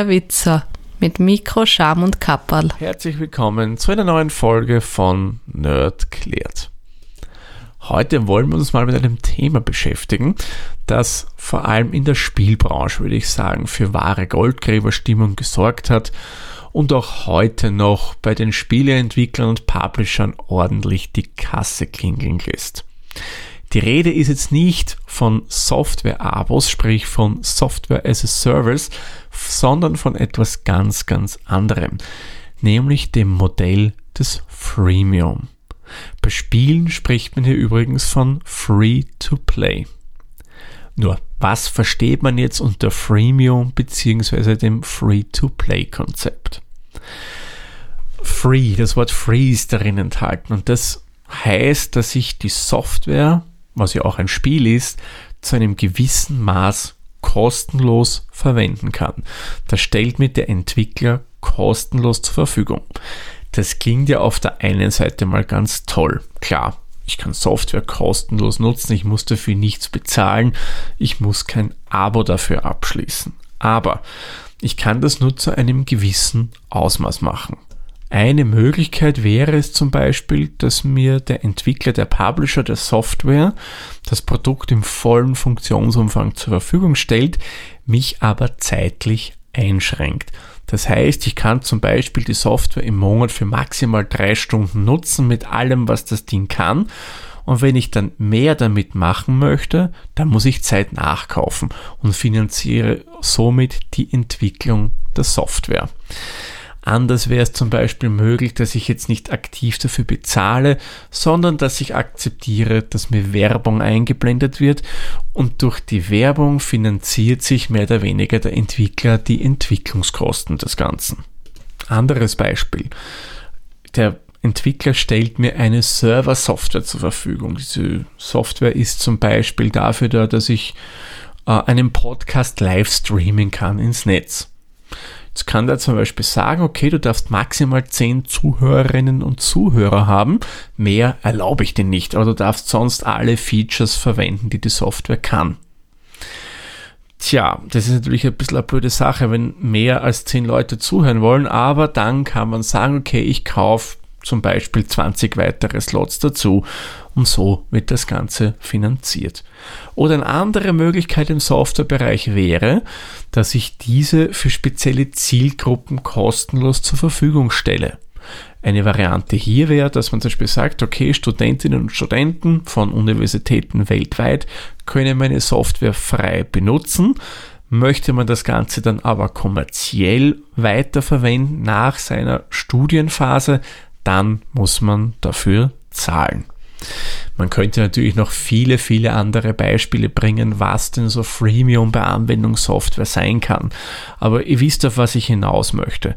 der Witzer mit Mikro, Scham und Kapperl. Herzlich willkommen zu einer neuen Folge von Nerd klärt. Heute wollen wir uns mal mit einem Thema beschäftigen, das vor allem in der Spielbranche, würde ich sagen, für wahre Goldgräberstimmung gesorgt hat und auch heute noch bei den Spieleentwicklern und Publishern ordentlich die Kasse klingeln lässt. Die Rede ist jetzt nicht von Software-Abos, sprich von Software as a Service, sondern von etwas ganz, ganz anderem, nämlich dem Modell des Freemium. Bei Spielen spricht man hier übrigens von Free-to-Play. Nur, was versteht man jetzt unter Freemium bzw. dem Free-to-Play-Konzept? Free, das Wort Free ist darin enthalten und das heißt, dass ich die Software was ja auch ein Spiel ist, zu einem gewissen Maß kostenlos verwenden kann. Das stellt mir der Entwickler kostenlos zur Verfügung. Das klingt ja auf der einen Seite mal ganz toll. Klar, ich kann Software kostenlos nutzen, ich muss dafür nichts bezahlen, ich muss kein Abo dafür abschließen. Aber ich kann das nur zu einem gewissen Ausmaß machen. Eine Möglichkeit wäre es zum Beispiel, dass mir der Entwickler, der Publisher der Software das Produkt im vollen Funktionsumfang zur Verfügung stellt, mich aber zeitlich einschränkt. Das heißt, ich kann zum Beispiel die Software im Monat für maximal drei Stunden nutzen mit allem, was das Ding kann. Und wenn ich dann mehr damit machen möchte, dann muss ich Zeit nachkaufen und finanziere somit die Entwicklung der Software. Anders wäre es zum Beispiel möglich, dass ich jetzt nicht aktiv dafür bezahle, sondern dass ich akzeptiere, dass mir Werbung eingeblendet wird und durch die Werbung finanziert sich mehr oder weniger der Entwickler die Entwicklungskosten des Ganzen. Anderes Beispiel. Der Entwickler stellt mir eine Server-Software zur Verfügung. Diese Software ist zum Beispiel dafür da, dass ich äh, einen Podcast live streamen kann ins Netz. Jetzt kann der zum Beispiel sagen, okay, du darfst maximal 10 Zuhörerinnen und Zuhörer haben. Mehr erlaube ich dir nicht, aber du darfst sonst alle Features verwenden, die die Software kann. Tja, das ist natürlich ein bisschen eine blöde Sache, wenn mehr als 10 Leute zuhören wollen, aber dann kann man sagen, okay, ich kaufe zum Beispiel 20 weitere Slots dazu und so wird das Ganze finanziert. Oder eine andere Möglichkeit im Softwarebereich wäre, dass ich diese für spezielle Zielgruppen kostenlos zur Verfügung stelle. Eine Variante hier wäre, dass man zum Beispiel sagt, okay, Studentinnen und Studenten von Universitäten weltweit können meine Software frei benutzen. Möchte man das Ganze dann aber kommerziell weiterverwenden nach seiner Studienphase, dann muss man dafür zahlen. Man könnte natürlich noch viele, viele andere Beispiele bringen, was denn so Freemium bei Anwendungssoftware sein kann. Aber ihr wisst, auf was ich hinaus möchte.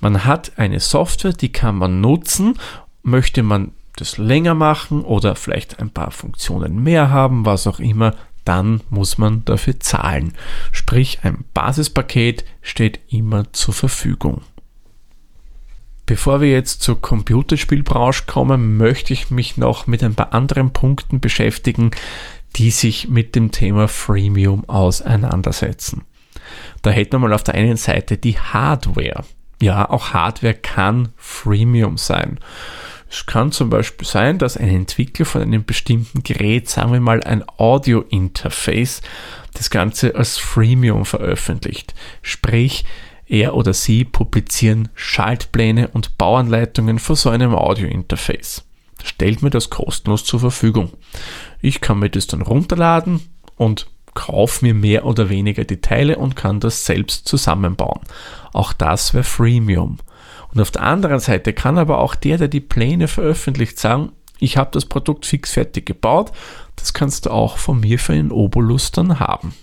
Man hat eine Software, die kann man nutzen. Möchte man das länger machen oder vielleicht ein paar Funktionen mehr haben, was auch immer, dann muss man dafür zahlen. Sprich, ein Basispaket steht immer zur Verfügung. Bevor wir jetzt zur Computerspielbranche kommen, möchte ich mich noch mit ein paar anderen Punkten beschäftigen, die sich mit dem Thema Freemium auseinandersetzen. Da hätten wir mal auf der einen Seite die Hardware. Ja, auch Hardware kann Freemium sein. Es kann zum Beispiel sein, dass ein Entwickler von einem bestimmten Gerät, sagen wir mal ein Audio-Interface, das Ganze als Freemium veröffentlicht. Sprich, er oder sie publizieren Schaltpläne und Bauanleitungen für so einem Audio-Interface. Stellt mir das kostenlos zur Verfügung. Ich kann mir das dann runterladen und kaufe mir mehr oder weniger die Teile und kann das selbst zusammenbauen. Auch das wäre Freemium. Und auf der anderen Seite kann aber auch der, der die Pläne veröffentlicht, sagen, ich habe das Produkt fix fertig gebaut, das kannst du auch von mir für einen Obolus dann haben.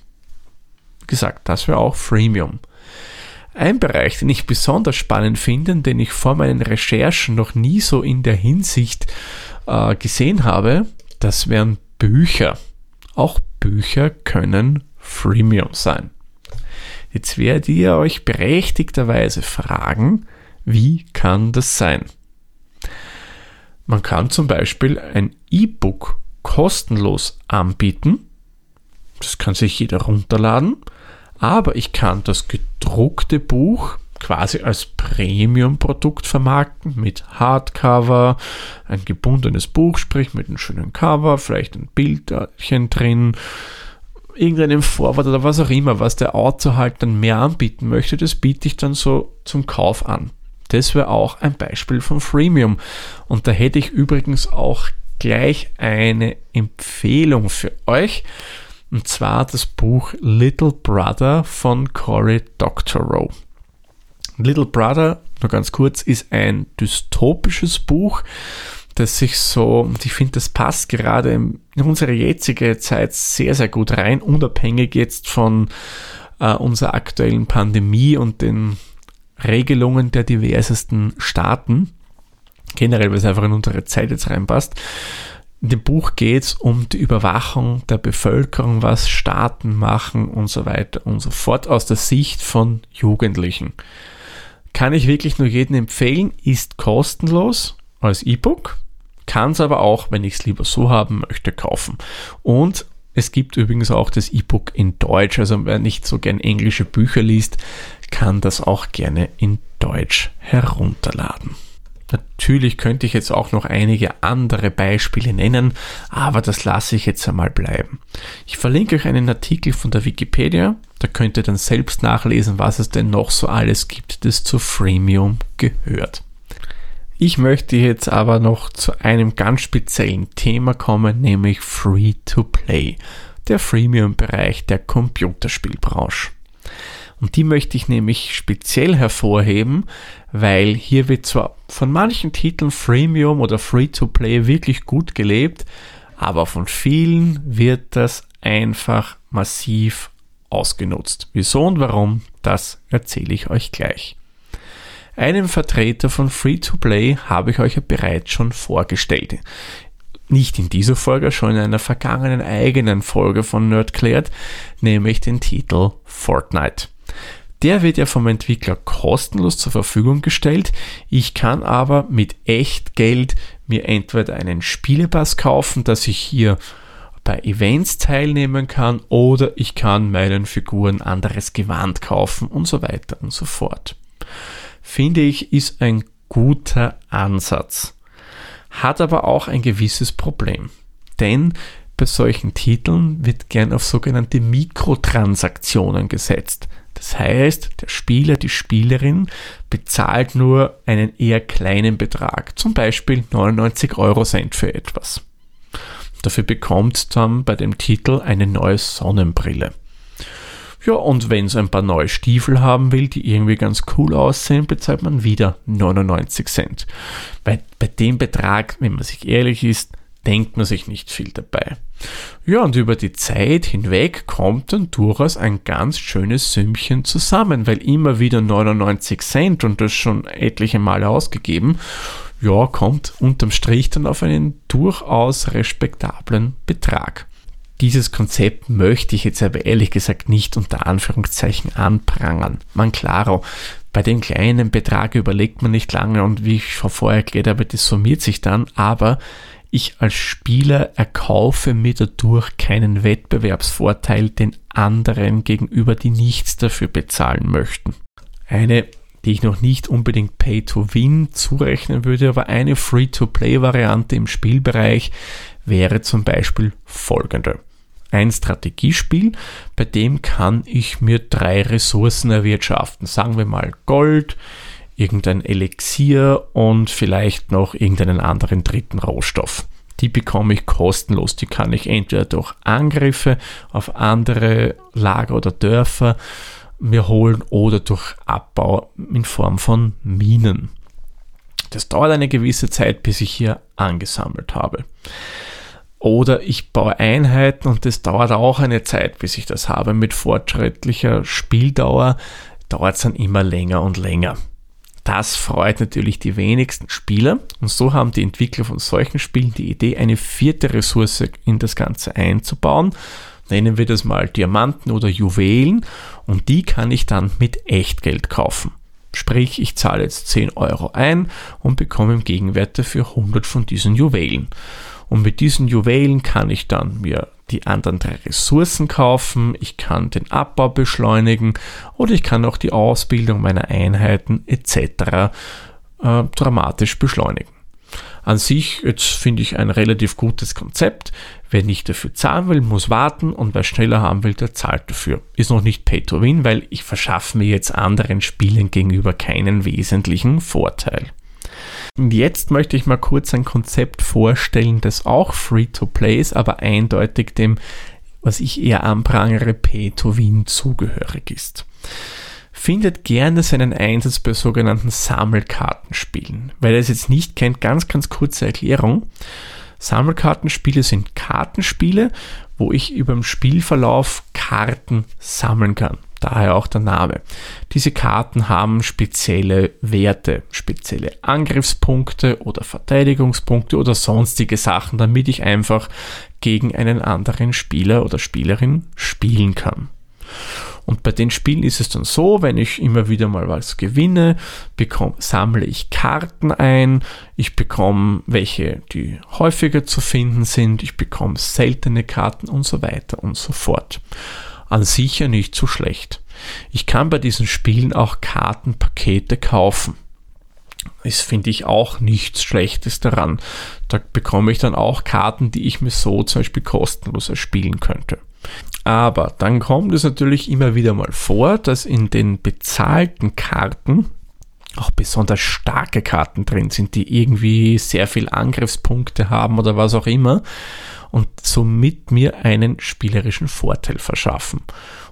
Wie gesagt, das wäre auch Freemium. Ein Bereich, den ich besonders spannend finde, den ich vor meinen Recherchen noch nie so in der Hinsicht äh, gesehen habe, das wären Bücher. Auch Bücher können Freemium sein. Jetzt werdet ihr euch berechtigterweise fragen, wie kann das sein? Man kann zum Beispiel ein E-Book kostenlos anbieten. Das kann sich jeder runterladen Aber ich kann das gedruckte Buch quasi als Premium-Produkt vermarkten mit Hardcover, ein gebundenes Buch, sprich mit einem schönen Cover, vielleicht ein Bildchen drin, irgendeinem Vorwort oder was auch immer, was der Autor halt dann mehr anbieten möchte, das biete ich dann so zum Kauf an. Das wäre auch ein Beispiel von Freemium. Und da hätte ich übrigens auch gleich eine Empfehlung für euch. Und zwar das Buch Little Brother von Cory Doctorow. Little Brother, nur ganz kurz, ist ein dystopisches Buch, das sich so, und ich finde, das passt gerade in unsere jetzige Zeit sehr, sehr gut rein, unabhängig jetzt von äh, unserer aktuellen Pandemie und den Regelungen der diversesten Staaten. Generell, weil es einfach in unsere Zeit jetzt reinpasst. In dem Buch geht es um die Überwachung der Bevölkerung, was Staaten machen und so weiter und so fort aus der Sicht von Jugendlichen. Kann ich wirklich nur jedem empfehlen, ist kostenlos als E-Book, kann es aber auch, wenn ich es lieber so haben möchte, kaufen. Und es gibt übrigens auch das E-Book in Deutsch, also wer nicht so gern englische Bücher liest, kann das auch gerne in Deutsch herunterladen. Natürlich könnte ich jetzt auch noch einige andere Beispiele nennen, aber das lasse ich jetzt einmal bleiben. Ich verlinke euch einen Artikel von der Wikipedia, da könnt ihr dann selbst nachlesen, was es denn noch so alles gibt, das zu Freemium gehört. Ich möchte jetzt aber noch zu einem ganz speziellen Thema kommen, nämlich Free-to-Play, der Freemium-Bereich der Computerspielbranche. Und die möchte ich nämlich speziell hervorheben, weil hier wird zwar von manchen Titeln Freemium oder Free-to-Play wirklich gut gelebt, aber von vielen wird das einfach massiv ausgenutzt. Wieso und warum, das erzähle ich euch gleich. Einen Vertreter von Free-to-Play habe ich euch ja bereits schon vorgestellt. Nicht in dieser Folge, schon in einer vergangenen eigenen Folge von Nerdclared, nämlich den Titel Fortnite. Der wird ja vom Entwickler kostenlos zur Verfügung gestellt. Ich kann aber mit Echtgeld mir entweder einen Spielepass kaufen, dass ich hier bei Events teilnehmen kann oder ich kann meinen Figuren anderes Gewand kaufen und so weiter und so fort finde ich, ist ein guter Ansatz. Hat aber auch ein gewisses Problem. Denn bei solchen Titeln wird gern auf sogenannte Mikrotransaktionen gesetzt. Das heißt, der Spieler, die Spielerin bezahlt nur einen eher kleinen Betrag, zum Beispiel 99 Euro Cent für etwas. Dafür bekommt dann bei dem Titel eine neue Sonnenbrille. Ja, und wenn es ein paar neue Stiefel haben will, die irgendwie ganz cool aussehen, bezahlt man wieder 99 Cent. Bei, bei dem Betrag, wenn man sich ehrlich ist, denkt man sich nicht viel dabei. Ja, und über die Zeit hinweg kommt dann durchaus ein ganz schönes Sümmchen zusammen, weil immer wieder 99 Cent und das schon etliche Male ausgegeben, ja, kommt unterm Strich dann auf einen durchaus respektablen Betrag. Dieses Konzept möchte ich jetzt aber ehrlich gesagt nicht unter Anführungszeichen anprangern. Man klaro, bei dem kleinen Betrag überlegt man nicht lange und wie ich schon vorher erklärt habe, das summiert sich dann, aber ich als Spieler erkaufe mir dadurch keinen Wettbewerbsvorteil den anderen gegenüber, die nichts dafür bezahlen möchten. Eine, die ich noch nicht unbedingt Pay-to-Win zurechnen würde, aber eine Free-to-Play-Variante im Spielbereich wäre zum Beispiel folgende. Ein Strategiespiel, bei dem kann ich mir drei Ressourcen erwirtschaften. Sagen wir mal Gold, irgendein Elixier und vielleicht noch irgendeinen anderen dritten Rohstoff. Die bekomme ich kostenlos. Die kann ich entweder durch Angriffe auf andere Lager oder Dörfer mir holen oder durch Abbau in Form von Minen. Das dauert eine gewisse Zeit, bis ich hier angesammelt habe. Oder ich baue Einheiten und das dauert auch eine Zeit, bis ich das habe. Mit fortschrittlicher Spieldauer dauert es dann immer länger und länger. Das freut natürlich die wenigsten Spieler und so haben die Entwickler von solchen Spielen die Idee, eine vierte Ressource in das Ganze einzubauen. Nennen wir das mal Diamanten oder Juwelen und die kann ich dann mit Echtgeld kaufen. Sprich, ich zahle jetzt 10 Euro ein und bekomme im Gegenwert dafür 100 von diesen Juwelen. Und mit diesen Juwelen kann ich dann mir die anderen drei Ressourcen kaufen, ich kann den Abbau beschleunigen oder ich kann auch die Ausbildung meiner Einheiten etc. Äh, dramatisch beschleunigen. An sich, jetzt finde ich ein relativ gutes Konzept. Wer nicht dafür zahlen will, muss warten und wer schneller haben will, der zahlt dafür. Ist noch nicht Pay to Win, weil ich verschaffe mir jetzt anderen Spielen gegenüber keinen wesentlichen Vorteil. Und jetzt möchte ich mal kurz ein Konzept vorstellen, das auch Free-to-Play ist, aber eindeutig dem, was ich eher anprangere, Pay-to-Win zugehörig ist. Findet gerne seinen Einsatz bei sogenannten Sammelkartenspielen. Wer das jetzt nicht kennt, ganz, ganz kurze Erklärung. Sammelkartenspiele sind Kartenspiele, wo ich über den Spielverlauf Karten sammeln kann daher auch der Name. Diese Karten haben spezielle Werte, spezielle Angriffspunkte oder Verteidigungspunkte oder sonstige Sachen, damit ich einfach gegen einen anderen Spieler oder Spielerin spielen kann. Und bei den Spielen ist es dann so, wenn ich immer wieder mal was gewinne, bekomme, sammle ich Karten ein, ich bekomme welche, die häufiger zu finden sind, ich bekomme seltene Karten und so weiter und so fort an sich nicht so schlecht. Ich kann bei diesen Spielen auch Kartenpakete kaufen. Das finde ich auch nichts Schlechtes daran. Da bekomme ich dann auch Karten, die ich mir so zum Beispiel kostenlos erspielen könnte. Aber dann kommt es natürlich immer wieder mal vor, dass in den bezahlten Karten auch besonders starke Karten drin sind, die irgendwie sehr viel Angriffspunkte haben oder was auch immer und somit mir einen spielerischen Vorteil verschaffen.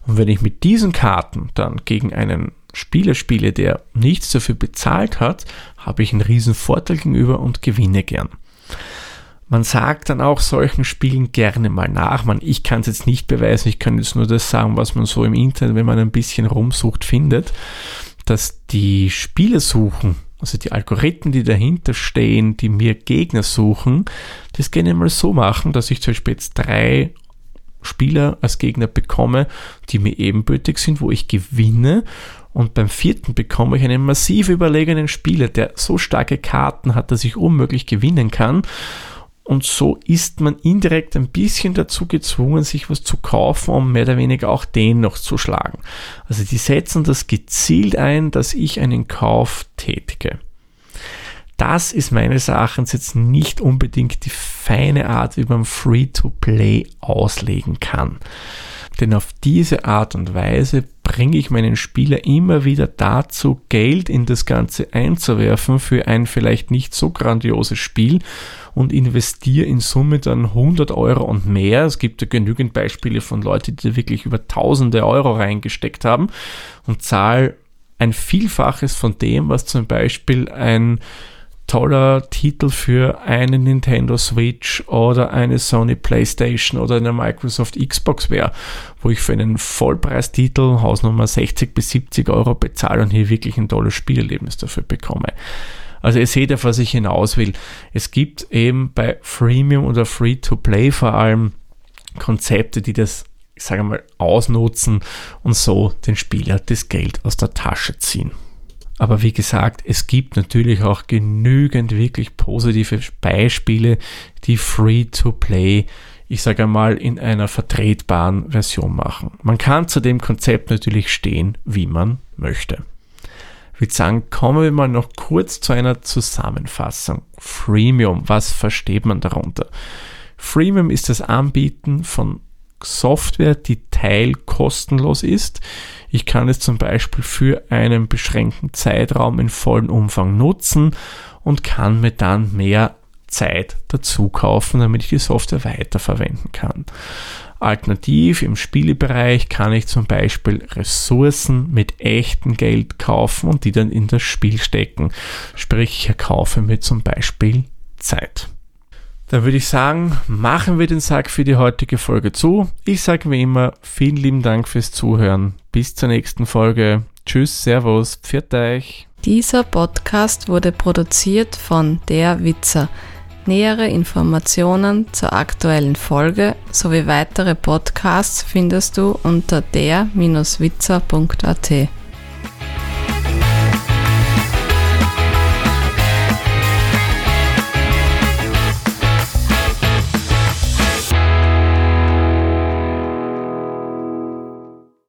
Und wenn ich mit diesen Karten dann gegen einen Spieler spiele, der nichts dafür bezahlt hat, habe ich einen riesen Vorteil gegenüber und gewinne gern. Man sagt dann auch solchen Spielen gerne mal nach. Man, ich kann es jetzt nicht beweisen, ich kann jetzt nur das sagen, was man so im Internet, wenn man ein bisschen rumsucht, findet, dass die Spiele suchen also die Algorithmen, die dahinter stehen, die mir Gegner suchen, das gerne mal so machen, dass ich zum Beispiel jetzt drei Spieler als Gegner bekomme, die mir ebenbürtig sind, wo ich gewinne. Und beim vierten bekomme ich einen massiv überlegenen Spieler, der so starke Karten hat, dass ich unmöglich gewinnen kann. Und so ist man indirekt ein bisschen dazu gezwungen, sich was zu kaufen, um mehr oder weniger auch den noch zu schlagen. Also die setzen das gezielt ein, dass ich einen Kauf tätige. Das ist meines Erachtens jetzt nicht unbedingt die feine Art, wie man Free-to-Play auslegen kann. Denn auf diese Art und Weise bringe ich meinen Spieler immer wieder dazu, Geld in das Ganze einzuwerfen für ein vielleicht nicht so grandioses Spiel und investiere in Summe dann 100 Euro und mehr. Es gibt ja genügend Beispiele von Leuten, die wirklich über tausende Euro reingesteckt haben und zahle ein Vielfaches von dem, was zum Beispiel ein toller Titel für eine Nintendo Switch oder eine Sony PlayStation oder eine Microsoft Xbox wäre, wo ich für einen Vollpreistitel Hausnummer 60 bis 70 Euro bezahle und hier wirklich ein tolles Spielerlebnis dafür bekomme. Also ihr seht auf was ich hinaus will. Es gibt eben bei Freemium oder Free-to-Play vor allem Konzepte, die das, ich sage mal, ausnutzen und so den Spieler das Geld aus der Tasche ziehen. Aber wie gesagt, es gibt natürlich auch genügend wirklich positive Beispiele, die Free-to-Play, ich sage einmal, in einer vertretbaren Version machen. Man kann zu dem Konzept natürlich stehen, wie man möchte würde sagen, kommen wir mal noch kurz zu einer Zusammenfassung. Freemium, was versteht man darunter? Freemium ist das Anbieten von Software, die teilkostenlos ist. Ich kann es zum Beispiel für einen beschränkten Zeitraum in vollem Umfang nutzen und kann mir dann mehr Zeit dazu kaufen, damit ich die Software weiterverwenden kann. Alternativ im Spielebereich kann ich zum Beispiel Ressourcen mit echtem Geld kaufen und die dann in das Spiel stecken. Sprich, ich erkaufe mir zum Beispiel Zeit. Dann würde ich sagen, machen wir den Sack für die heutige Folge zu. Ich sage wie immer, vielen lieben Dank fürs Zuhören. Bis zur nächsten Folge. Tschüss, Servus, pfiat euch. Dieser Podcast wurde produziert von Der Witzer. Nähere Informationen zur aktuellen Folge sowie weitere Podcasts findest du unter der-witzer.at.